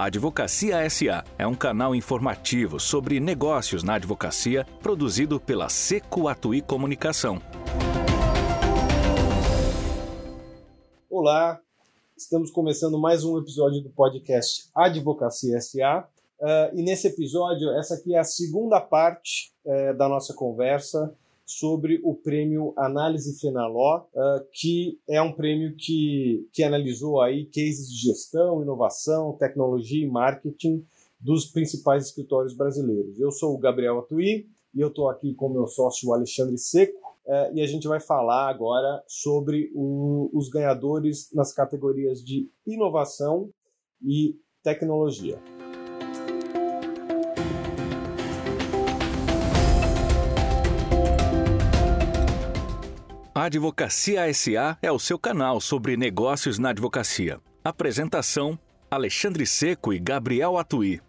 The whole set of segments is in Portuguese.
A Advocacia SA é um canal informativo sobre negócios na advocacia produzido pela Seco Atui Comunicação. Olá, estamos começando mais um episódio do podcast Advocacia SA. Uh, e nesse episódio, essa aqui é a segunda parte uh, da nossa conversa sobre o prêmio Análise Fenaló, uh, que é um prêmio que, que analisou aí cases de gestão, inovação, tecnologia e marketing dos principais escritórios brasileiros. Eu sou o Gabriel Atuí e eu estou aqui com meu sócio Alexandre Seco uh, e a gente vai falar agora sobre o, os ganhadores nas categorias de inovação e tecnologia. Advocacia SA é o seu canal sobre negócios na advocacia. Apresentação: Alexandre Seco e Gabriel Atuí.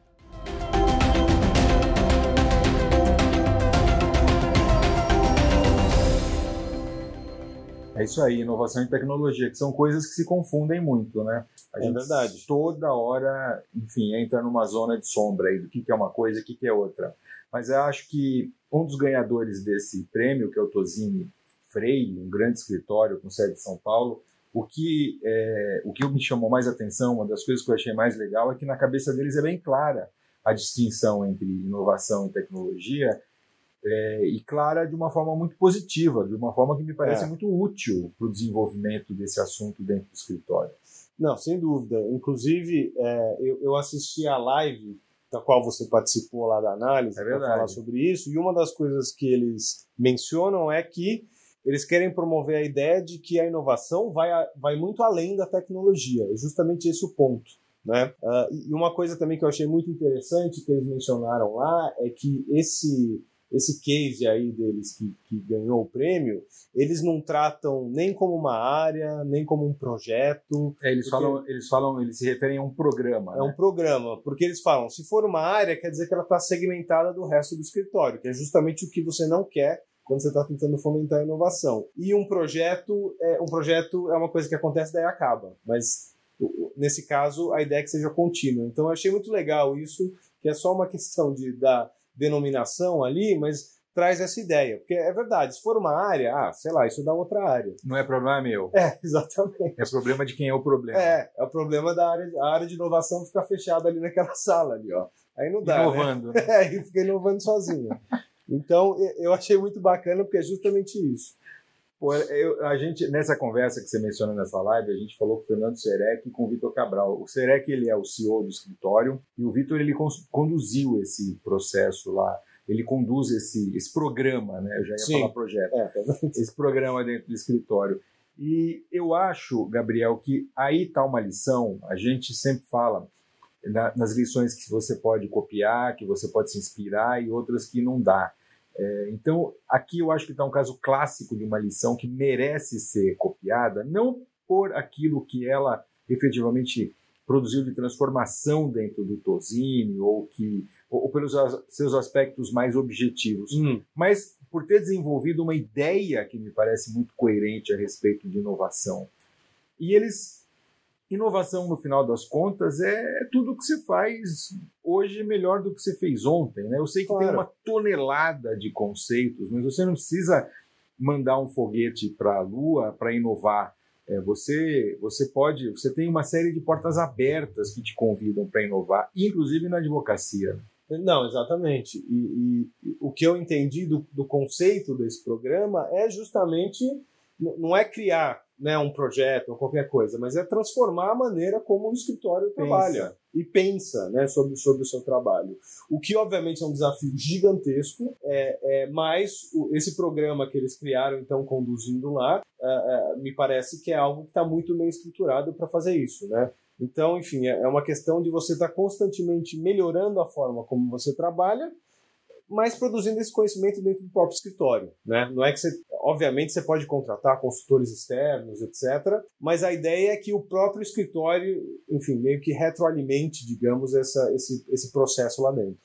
É isso aí, inovação e tecnologia, que são coisas que se confundem muito, né? A é gente verdade. toda hora, enfim, entra numa zona de sombra aí do que, é uma coisa e o que, que é outra. Mas eu acho que um dos ganhadores desse prêmio, que é o Tosini Freire, um grande escritório com sede em São Paulo. O que, é, o que me chamou mais atenção, uma das coisas que eu achei mais legal, é que na cabeça deles é bem clara a distinção entre inovação e tecnologia, é, e clara de uma forma muito positiva, de uma forma que me parece é. muito útil para o desenvolvimento desse assunto dentro do escritório. Não, sem dúvida. Inclusive, é, eu, eu assisti a live da qual você participou lá da análise é para falar sobre isso, e uma das coisas que eles mencionam é que eles querem promover a ideia de que a inovação vai, vai muito além da tecnologia. É justamente esse o ponto. Né? Uh, e uma coisa também que eu achei muito interessante que eles mencionaram lá é que esse esse case aí deles que, que ganhou o prêmio, eles não tratam nem como uma área, nem como um projeto. É, eles, falam, eles falam, eles se referem a um programa. É né? um programa, porque eles falam, se for uma área, quer dizer que ela está segmentada do resto do escritório, que é justamente o que você não quer quando você está tentando fomentar a inovação. E um projeto é um projeto é uma coisa que acontece daí acaba, mas nesse caso a ideia é que seja contínua. Então eu achei muito legal isso, que é só uma questão de da denominação ali, mas traz essa ideia. Porque é verdade, se for uma área, ah, sei lá, isso dá outra área. Não é problema meu. É, exatamente. É problema de quem é o problema. É, é o problema da área, a área de inovação ficar fechada ali naquela sala ali, ó. Aí não dá. Inovando. Né? É, e fica inovando sozinho. Então, eu achei muito bacana porque é justamente isso. Pô, eu, a gente, nessa conversa que você menciona nessa live, a gente falou com o Fernando Serec e com o Vitor Cabral. O Serec, ele é o CEO do escritório e o Vitor, ele conduziu esse processo lá. Ele conduz esse, esse programa, né? Eu já ia Sim. falar projeto. É, tá esse programa dentro do escritório. E eu acho, Gabriel, que aí está uma lição. A gente sempre fala na, nas lições que você pode copiar, que você pode se inspirar e outras que não dá. É, então, aqui eu acho que está um caso clássico de uma lição que merece ser copiada, não por aquilo que ela efetivamente produziu de transformação dentro do Tosini ou que ou, ou pelos seus aspectos mais objetivos, hum. mas por ter desenvolvido uma ideia que me parece muito coerente a respeito de inovação. E eles inovação, no final das contas, é tudo que você faz hoje melhor do que você fez ontem. Né? Eu sei que claro. tem uma tonelada de conceitos, mas você não precisa mandar um foguete para a Lua para inovar. É, você, você pode, você tem uma série de portas abertas que te convidam para inovar, inclusive na advocacia. Não, exatamente. E, e, o que eu entendi do, do conceito desse programa é justamente não é criar né, um projeto ou qualquer coisa, mas é transformar a maneira como o escritório pensa. trabalha e pensa né, sobre, sobre o seu trabalho. O que, obviamente, é um desafio gigantesco, é, é, mas o, esse programa que eles criaram, então, conduzindo lá, é, é, me parece que é algo que está muito bem estruturado para fazer isso. Né? Então, enfim, é, é uma questão de você estar tá constantemente melhorando a forma como você trabalha mas produzindo esse conhecimento dentro do próprio escritório. Né? Não é que você, obviamente, você pode contratar consultores externos, etc. Mas a ideia é que o próprio escritório, enfim, meio que retroalimente, digamos, essa, esse, esse processo lá dentro.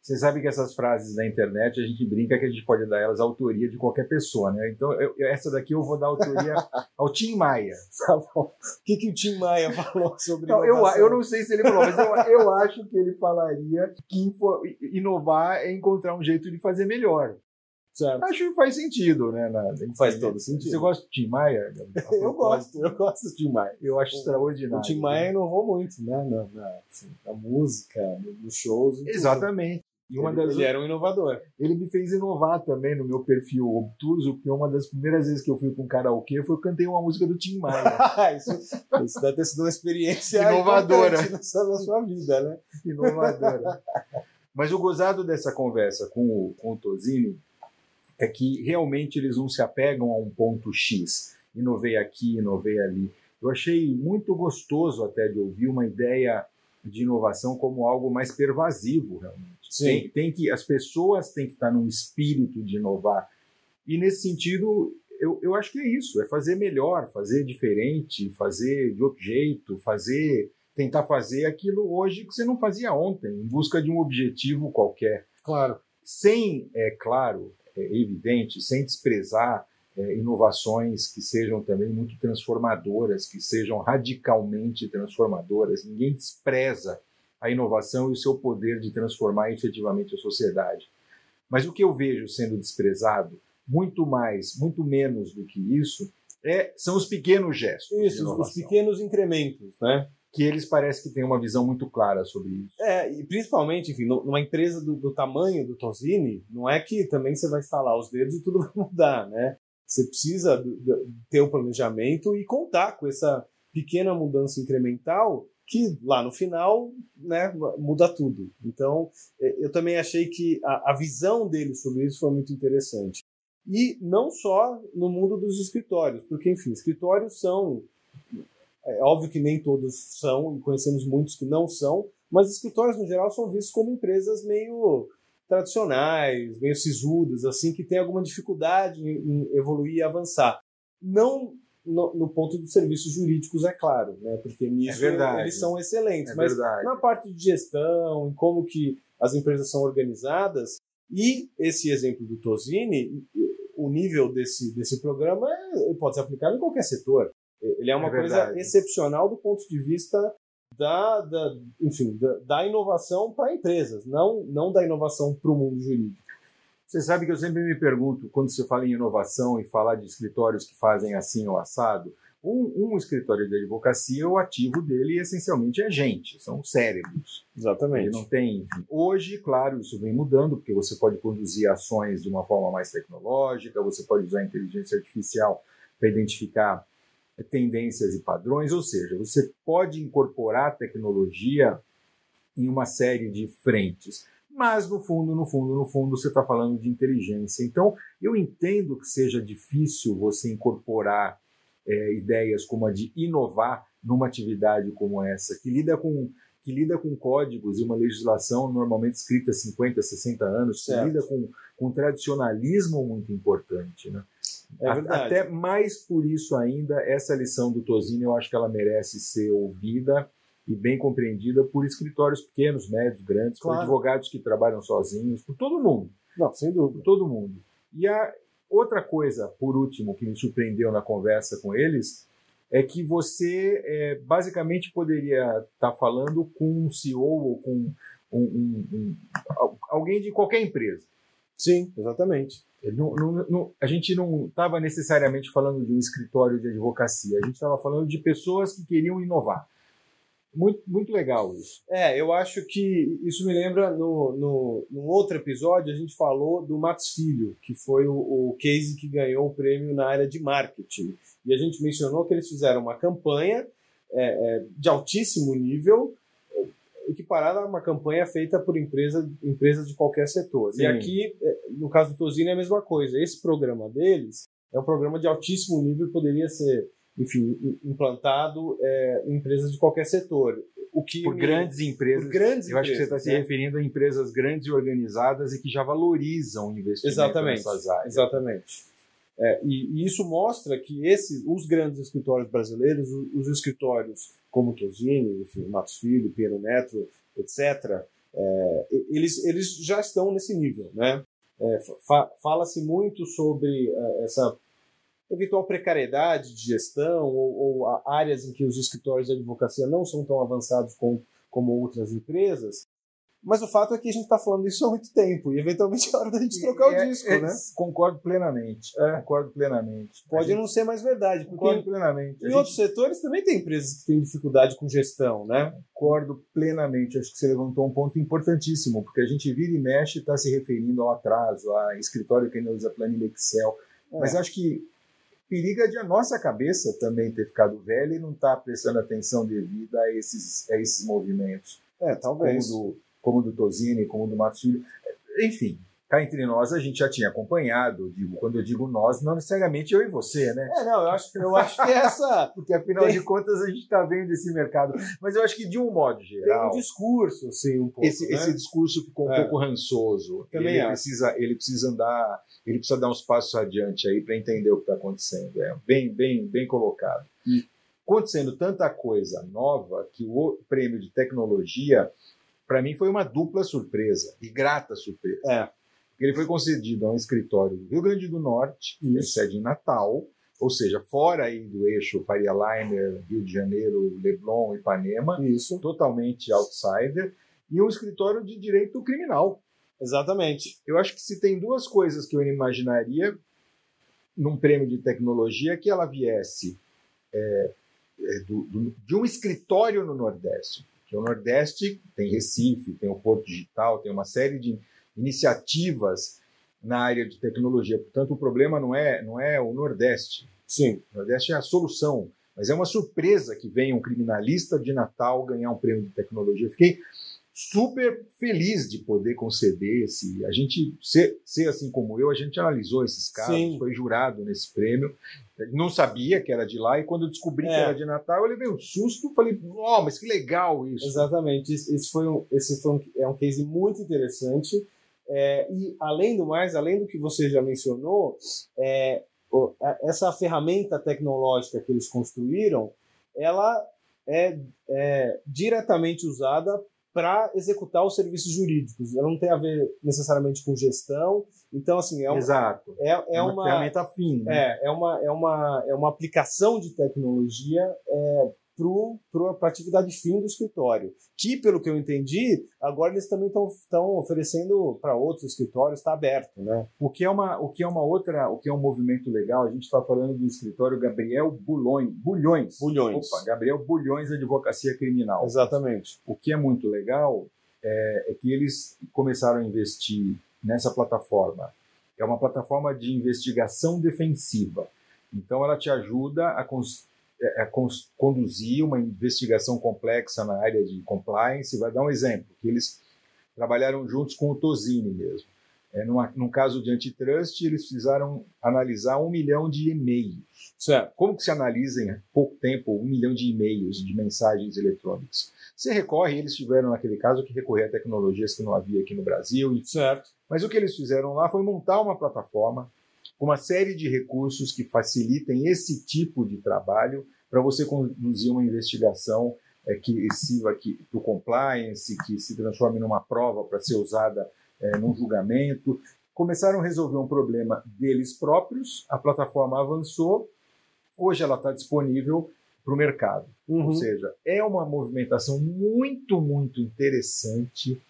Você sabe que essas frases na internet a gente brinca que a gente pode dar elas a autoria de qualquer pessoa, né? Então, eu, essa daqui eu vou dar autoria ao Tim Maia. Tá bom. O que, que o Tim Maia falou sobre Não, eu, inovação? eu não sei se ele falou, mas eu, eu acho que ele falaria que inovar é encontrar um jeito de fazer melhor. Certo. Acho que faz sentido, né? na- Faz todo sentido. Você gosta do Tim Maia? Eu gosto, eu gosto do Tim Maia. Eu acho O- extraordinário. O Tim Maia inovou muito, né? Na, na, assim, na música, no- nos shows. Exatamente. E uma ele, das ele era um inovador. Ele me fez inovar também no meu perfil obtuso, porque uma das primeiras vezes que eu fui com karaokê foi eu cantei uma música do Tim Maia. isso, isso deve ter sido uma experiência Inovadora. na sua, vida, né? Inovadora. Mas o gozado dessa conversa com o, com o Tosini é que realmente eles não se apegam a um ponto X. Inovei aqui, inovei ali. Eu achei muito gostoso até de ouvir uma ideia de inovação como algo mais pervasivo, realmente. Tem, tem que, as pessoas têm que estar num espírito de inovar. E nesse sentido, eu, eu acho que é isso: é fazer melhor, fazer diferente, fazer de outro jeito, fazer, tentar fazer aquilo hoje que você não fazia ontem, em busca de um objetivo qualquer. Claro. Sem, é claro, é evidente, sem desprezar é, inovações que sejam também muito transformadoras, que sejam radicalmente transformadoras. Ninguém despreza a inovação e o seu poder de transformar efetivamente a sociedade. Mas o que eu vejo sendo desprezado, muito mais, muito menos do que isso, é, são os pequenos gestos. Isso, os- pequenos incrementos, né? Que eles parecem que têm uma visão muito clara sobre isso. É, e principalmente, enfim, nu- numa empresa do, do tamanho do Tosini, não é que também você vai instalar os dedos e tudo vai mudar, né? Você precisa do- do- ter o planejamento e contar com essa pequena mudança incremental que lá no final né, muda tudo. Então, eh, eu também achei que a, a visão dele sobre isso foi muito interessante. E não só no mundo dos escritórios, porque, enfim, escritórios são. É óbvio que nem todos são, e conhecemos muitos que não são, mas escritórios no geral são vistos como empresas meio tradicionais, meio sisudas, assim, que têm alguma dificuldade em, em evoluir e avançar. Não no, no ponto dos serviços jurídicos, é claro, né? Porque nisso É eles são excelentes, É mas verdade. na parte de gestão, em como que as empresas são organizadas, e esse exemplo do Tosini, o nível desse, desse programa é, pode ser aplicado em qualquer setor. Ele é uma É coisa excepcional do ponto de vista da, da, enfim, da, da inovação para empresas, não, não da inovação para o mundo jurídico. Você sabe que eu sempre me pergunto, quando você fala em inovação e falar de escritórios que fazem assim ou assado, um, um escritório de advocacia, o ativo dele essencialmente é gente, são cérebros. Ele Exatamente. não tem. enfim. Hoje, claro, isso vem mudando, porque você pode conduzir ações de uma forma mais tecnológica, você pode usar a inteligência artificial para identificar tendências e padrões, ou seja, você pode incorporar tecnologia em uma série de frentes. Mas, no fundo, no fundo, no fundo, você está falando de inteligência. Então, eu entendo que seja difícil você incorporar é, ideias como a de inovar numa atividade como essa, que lida com que lida com códigos e uma legislação normalmente escrita há 50, 60 anos, que Certo. lida com, com um tradicionalismo muito importante. Né? É. Até mais por isso ainda, essa lição do Tosini, eu acho que ela merece ser ouvida e bem compreendida por escritórios pequenos, médios, grandes, Claro. por advogados que trabalham sozinhos, por todo mundo Não, sem por dúvida. todo mundo. E a outra coisa, por último, que me surpreendeu na conversa com eles, é que você é, basicamente poderia estar falando com um CEO ou com um- um- um- al- alguém de qualquer empresa. Sim, exatamente. Não- não- não- a gente não estava necessariamente falando de um escritório de advocacia, a gente estava falando de pessoas que queriam inovar. Muito, muito legal isso. É, eu acho que isso me lembra no, no, num outro episódio a gente falou do Max Filho, que foi o, o case que ganhou o prêmio na área de marketing. E a gente mencionou que eles fizeram uma campanha é, é, de altíssimo nível, equiparada a uma campanha feita por empresa, empresas de qualquer setor. Sim. E aqui, é, no caso do Tosini, é a mesma coisa. Esse programa deles é um programa de altíssimo nível e poderia ser enfim, im- implantado é, em empresas de qualquer setor. O que Por me- grandes empresas. por grandes Eu acho que você está empresas, se né? referindo a empresas grandes e organizadas e que já valorizam o investimento Exatamente. nessas áreas. Exatamente. É, e, e isso mostra que esse, os grandes escritórios brasileiros, os, os escritórios como Tosini, enfim, Matos Filho, Piero Neto, etc., é, eles, eles já estão nesse nível. Né? É, fa Fala-se muito sobre é, essa eventual precariedade de gestão ou, ou, áreas em que os escritórios de advocacia não são tão avançados com, como outras empresas, mas o fato é que a gente está falando isso há muito tempo e eventualmente é hora da gente trocar é, o disco, é, né? Concordo plenamente. É. Concordo plenamente. Pode gente... não ser mais verdade. Concordo plenamente. Em gente... outros setores também tem empresas que têm dificuldade com gestão, né? Concordo plenamente. Acho que você levantou um ponto importantíssimo, porque a gente vira e mexe está se referindo ao atraso, a escritório que ainda usa planilha Excel. É. Mas acho que periga de a nossa cabeça também ter ficado velha e não estar tá prestando atenção devida a esses, a esses movimentos. É, talvez. Como do, como do Tosini, como do Matos Filho. Enfim, cá entre nós a gente já tinha acompanhado, digo, quando eu digo nós, não necessariamente eu e você, né? É, não, eu acho, eu acho que é essa. Porque afinal Tem... de contas a gente está vendo esse mercado. Mas eu acho que de um modo geral. Tem um discurso, sim, um pouco. Esse, né? esse discurso ficou um é. pouco rançoso. Também ele precisa, ele precisa andar, ele precisa dar uns passos adiante aí para entender o que está acontecendo. É bem, bem, bem colocado. E acontecendo tanta coisa nova que o prêmio de tecnologia para mim foi uma dupla surpresa e grata surpresa. É. Ele foi concedido a um escritório do Rio Grande do Norte, que é sede em Natal, ou seja, fora aí do eixo Faria Liner, Rio de Janeiro, Leblon, Ipanema, Isso. totalmente outsider, e um escritório de direito criminal. Exatamente. Eu acho que se tem duas coisas que eu imaginaria num prêmio de tecnologia que ela viesse é, é, do, do, de um escritório no Nordeste o Nordeste tem Recife, tem o Porto Digital, tem uma série de iniciativas na área de tecnologia. Portanto, o problema não é, não é o Nordeste. Sim. O Nordeste é a solução. Mas é uma surpresa que venha um criminalista de Natal ganhar um prêmio de tecnologia. Eu fiquei super feliz de poder conceder esse. A gente, ser, ser assim como eu, a gente analisou esses casos, Sim. foi jurado nesse prêmio. Não sabia que era de lá, e quando eu descobri é. que era de Natal, eu levei um susto, falei, oh, mas que legal isso. Exatamente, esse foi um, esse foi um, é um case muito interessante. É, e além do mais, além do que você já mencionou, é, essa ferramenta tecnológica que eles construíram, ela é, é diretamente usada para executar os serviços jurídicos. Ela não tem a ver necessariamente com gestão. Então, assim, é, um, Exato. é, é, é uma, uma ferramenta fim. Né? É, é, uma, é, uma, é uma aplicação de tecnologia é, para a atividade fim do escritório. Que, pelo que eu entendi, agora eles também estão oferecendo para outros escritórios, está aberto. Né? O, que é uma, o que é uma outra, o que é um movimento legal, a gente está falando do escritório Gabriel Bulhões. Bulhões. Bulhões. Opa, Gabriel Bulhões Advocacia Criminal. Exatamente. O que é muito legal é, é que eles começaram a investir nessa plataforma. É uma plataforma de investigação defensiva. Então, ela te ajuda a, é, é conduzir uma investigação complexa na área de compliance. Vai dar um exemplo, que eles trabalharam juntos com o Tosini mesmo. É, numa, num caso de antitrust, eles precisaram analisar um milhão de e-mails. Certo. Como que se analisa em pouco tempo um milhão de e-mails, de mensagens eletrônicas? Você recorre, eles tiveram naquele caso que recorrer a tecnologias que não havia aqui no Brasil. Certo. Mas o que eles fizeram lá foi montar uma plataforma uma série de recursos que facilitem esse tipo de trabalho para você conduzir uma investigação é, que sirva para o compliance, que se transforme numa prova para ser usada é, num julgamento. Começaram a resolver um problema deles próprios, a plataforma avançou, hoje ela está disponível para o mercado. Uhum. Ou seja, é uma movimentação muito, muito interessante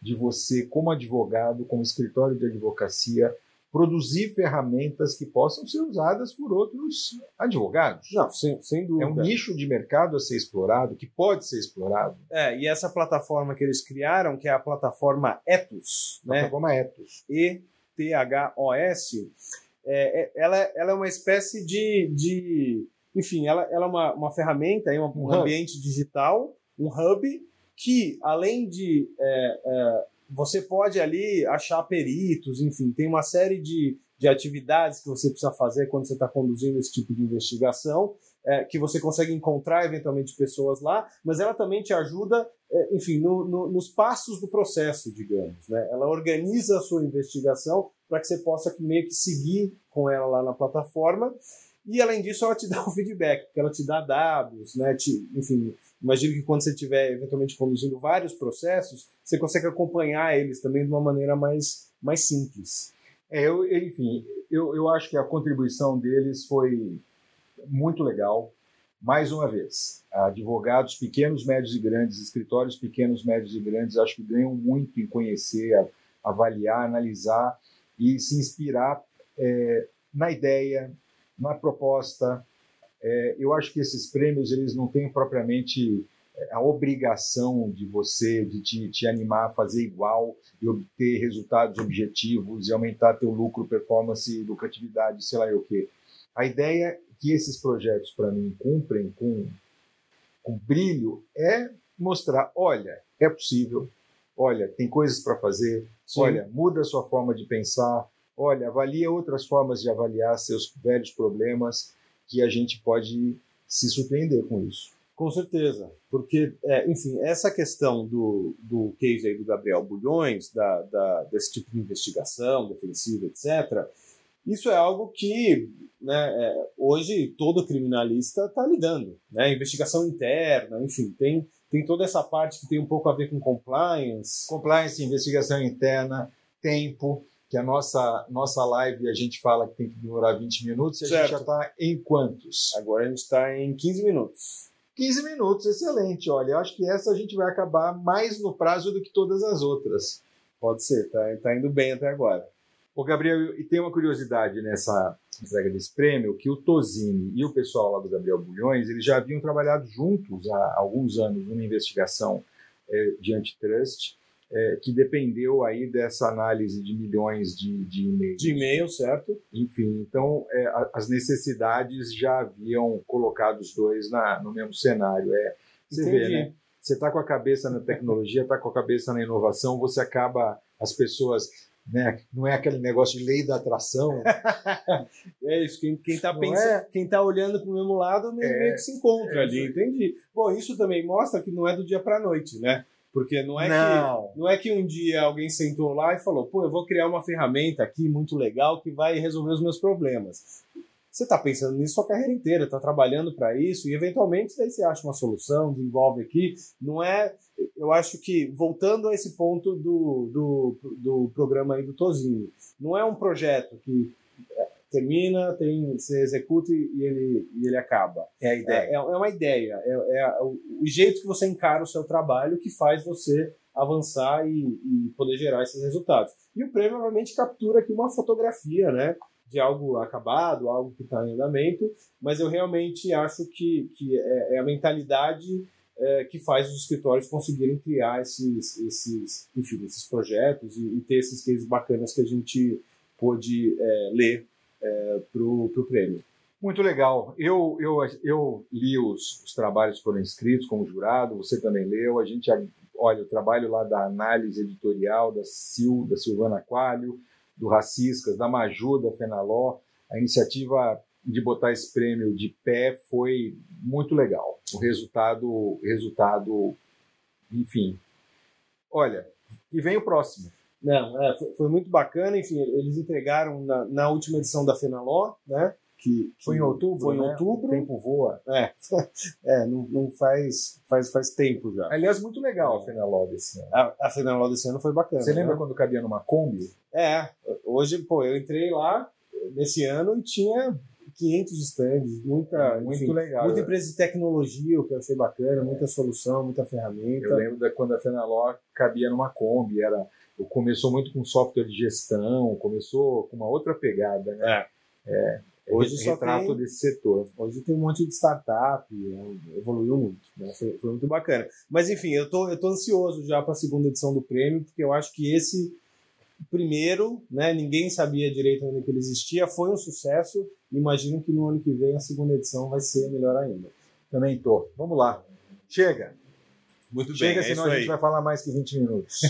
de você, como advogado, como escritório de advocacia, produzir ferramentas que possam ser usadas por outros advogados. Não, sem, sem dúvida. É um nicho de mercado a ser explorado, que pode ser explorado. É, e essa plataforma que eles criaram, que é a plataforma Ethos, né? Plataforma Ethos. E-T-H-O-S, é, é, ela, ela é uma espécie de. de enfim, ela, ela é uma, uma ferramenta, um, um ambiente digital, um hub, que além de. É, é você pode ali achar peritos, enfim, tem uma série de, de atividades que você precisa fazer quando você está conduzindo esse tipo de investigação, é, que você consegue encontrar eventualmente pessoas lá, mas ela também te ajuda, é, enfim, no, no, nos passos do processo, digamos. Né? Ela organiza a sua investigação para que você possa meio que seguir com ela lá na plataforma. E além disso, ela te dá o feedback, porque ela te dá dados, né? Te, enfim, imagino que quando você estiver eventualmente conduzindo vários processos, você consegue acompanhar eles também de uma maneira mais, mais simples. É, eu, enfim, eu, eu acho que a contribuição deles foi muito legal. Mais uma vez, advogados pequenos, médios e grandes, escritórios pequenos, médios e grandes, acho que ganham muito em conhecer, avaliar, analisar e se inspirar é, na ideia, na proposta. É, eu acho que esses prêmios eles não têm propriamente é, a obrigação de você, de te, te, animar a fazer igual e obter resultados objetivos e aumentar teu lucro, performance, lucratividade, sei lá o quê. A ideia que esses projetos, para mim, cumprem com, com brilho é mostrar: olha, é possível, olha, tem coisas para fazer, Sim. olha, muda a sua forma de pensar, olha, avalia outras formas de avaliar seus velhos problemas que a gente pode se surpreender com isso. Com certeza, porque, é, enfim, essa questão do, do case aí do Gabriel Bulhões, da, da, desse tipo de investigação defensiva, etc., isso é algo que né, é, hoje todo criminalista está lidando. Né? Investigação interna, enfim, tem, tem toda essa parte que tem um pouco a ver com compliance. Compliance, investigação interna, tempo, que a nossa, nossa live a gente fala que tem que demorar 20 minutos e a certo. gente já está em quantos? Agora a gente está em 15 minutos. 15 minutos, excelente. Olha, eu acho que essa a gente vai acabar mais no prazo do que todas as outras. Pode ser, tá, tá indo bem até agora. Ô, Gabriel, e tem uma curiosidade nessa entrega desse prêmio, que o Tosini e o pessoal lá do Gabriel Bulhões, eles já haviam trabalhado juntos há alguns anos numa investigação é, de antitrust, é, que dependeu aí dessa análise de milhões de, de e-mails. De e-mail, certo? Enfim, então é, a, as necessidades já haviam colocado os dois na, no mesmo cenário. É, você Entendi. vê, né? Você está com a cabeça na tecnologia, está com a cabeça na inovação, você acaba, as pessoas né? Não é aquele negócio de lei da atração. é isso, quem, quem tá pensando, é... quem tá olhando para o mesmo lado meio, é... que se encontra é ali, entendi. Bom, isso também mostra que não é do dia para noite, né? Porque não é, não. Que, não é que um dia alguém sentou lá e falou, pô, eu vou criar uma ferramenta aqui muito legal que vai resolver os meus problemas. Você está pensando nisso sua carreira inteira, está trabalhando para isso e eventualmente daí você acha uma solução, desenvolve aqui. Não é eu acho que, voltando a esse ponto do, do, do programa aí do Tozinho, não é um projeto que termina, tem, você executa e ele, e ele acaba. É a ideia. É, é uma ideia. É, é, o, o, jeito que você encara o seu trabalho que faz você avançar e, e, poder gerar esses resultados. E o prêmio, obviamente, captura aqui uma fotografia, né? De algo acabado, algo que está em andamento, mas eu realmente acho que, que é, é a mentalidade é, que faz os escritórios conseguirem criar esses, esses, enfim, esses projetos e, e ter esses cases bacanas que a gente pôde é, ler é, para o prêmio. Muito legal. Eu, eu, eu li os, os trabalhos que foram escritos como jurado, você também leu. A gente, olha, o trabalho lá da análise editorial da Sil, da Silvana Coalho, do Raciscas, da Maju, da Fenaló, a iniciativa de botar esse prêmio de pé foi muito legal. O resultado, resultado, enfim. Olha, e vem o próximo. Não, é, foi, foi, muito bacana. Enfim, eles entregaram na, na última edição da Fenaló, né? Que, que, foi em outubro, foi em né? outubro. O tempo voa. É, é não, não, faz, faz, faz tempo já. Aliás, muito legal a Fenaló desse ano. A, a Fenaló desse ano foi bacana. Você lembra né? quando cabia numa Kombi? É, hoje, pô, eu entrei lá nesse ano e tinha 500 stands, muita, muito enfim, legal. Muita empresa de tecnologia, o que eu achei bacana, muita solução, muita ferramenta. Eu lembro da quando a Fenaló cabia numa Kombi, era começou muito com software de gestão, começou com uma outra pegada, né? É. é hoje é retrato tem, desse setor. Hoje tem um monte de startup, é, evoluiu muito, né? foi, foi, muito bacana. Mas enfim, eu tô, eu tô ansioso já para a segunda edição do prêmio, porque eu acho que esse primeiro, né, ninguém sabia direito onde que ele existia, foi um sucesso. Imagino que no ano que vem a segunda edição vai ser melhor ainda. Também tô. Vamos lá. Chega. Muito Chega, bem. Chega, é senão a gente vai falar mais que 20 minutos.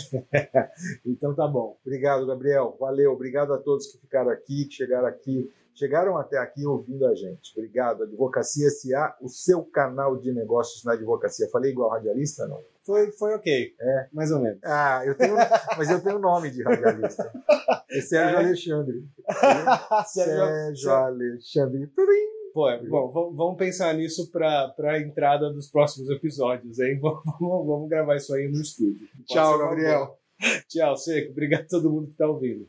então tá bom. Obrigado, Gabriel. Valeu. Obrigado a todos que ficaram aqui, que chegaram aqui, chegaram até aqui ouvindo a gente. Obrigado. Advocacia SA, o seu canal de negócios na advocacia. Falei igual radialista, não? foi, foi ok. É. Mais ou menos. Ah, eu tenho, mas eu tenho nome de radialista. É Sérgio é. Alexandre. Sérgio, Sérgio Alexandre. Turim. Pô, é, bom, vamos pensar nisso para a entrada dos próximos episódios, hein? Vamos, vamos gravar isso aí no estúdio. Tchau, Gabriel. Tchau, Seco. Obrigado a todo mundo que está ouvindo.